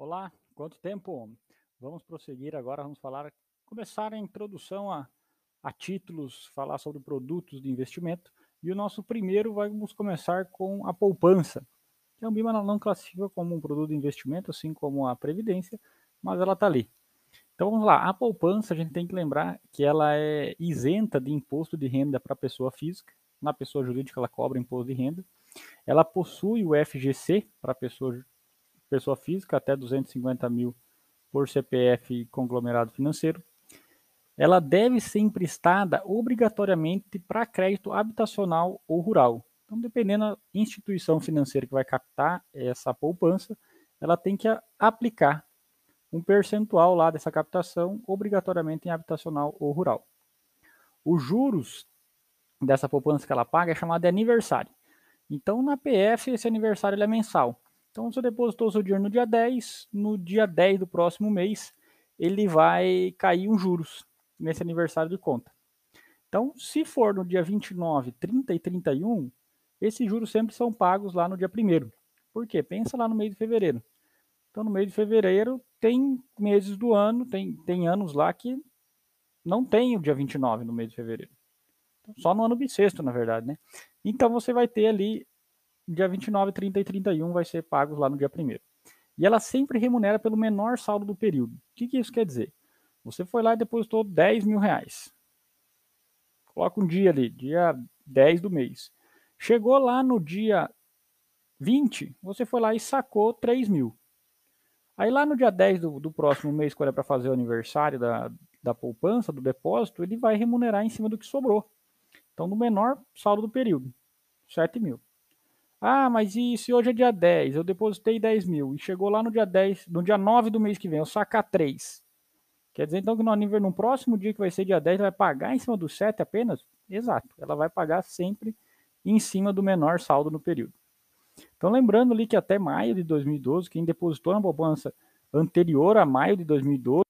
Olá, quanto tempo? Vamos prosseguir agora, vamos falar, começar a introdução a, a títulos, falar sobre produtos de investimento. E o nosso primeiro vamos começar com a poupança, que a Ambima não classifica como um produto de investimento, assim como a previdência, mas ela está ali. Então vamos lá, a poupança a gente tem que lembrar que ela é isenta de imposto de renda para a pessoa física, na pessoa jurídica ela cobra imposto de renda. Ela possui o FGC para a pessoa pessoa física, até 250 mil por CPF e conglomerado financeiro, ela deve ser emprestada obrigatoriamente para crédito habitacional ou rural. Então, dependendo da instituição financeira que vai captar essa poupança, ela tem que aplicar um percentual lá dessa captação obrigatoriamente em habitacional ou rural. Os juros dessa poupança que ela paga é chamado de aniversário. Então, na PF, esse aniversário é mensal. Então, você depositou seu dinheiro no dia 10, no dia 10 do próximo mês, ele vai cair uns juros nesse aniversário de conta. Então, se for no dia 29, 30 e 31, esses juros sempre são pagos lá no dia 1 Por quê? Pensa lá no mês de fevereiro. Então, no mês de fevereiro, tem meses do ano, tem, tem anos lá que não tem o dia 29 no mês de fevereiro. Só no ano bissexto, na verdade, né? Então, você vai ter ali dia 29, 30 e 31 vai ser pagos lá no dia 1 E ela sempre remunera pelo menor saldo do período. O que, que isso quer dizer? Você foi lá e depositou 10 mil reais. Coloca um dia ali, dia 10 do mês. Chegou lá no dia 20, você foi lá e sacou 3 mil. Aí lá no dia 10 do, do próximo mês, quando é para fazer o aniversário da, da poupança, do depósito, ele vai remunerar em cima do que sobrou. Então, no menor saldo do período, 7 mil. Ah, mas e se hoje é dia 10, eu depositei 10 mil e chegou lá no dia 10, no dia 9 do mês que vem, eu sacar 3. Quer dizer então que no, nível, no próximo dia que vai ser dia 10, ela vai pagar em cima do 7 apenas? Exato, ela vai pagar sempre em cima do menor saldo no período. Então lembrando ali que até maio de 2012, quem depositou na poupança anterior a maio de 2012,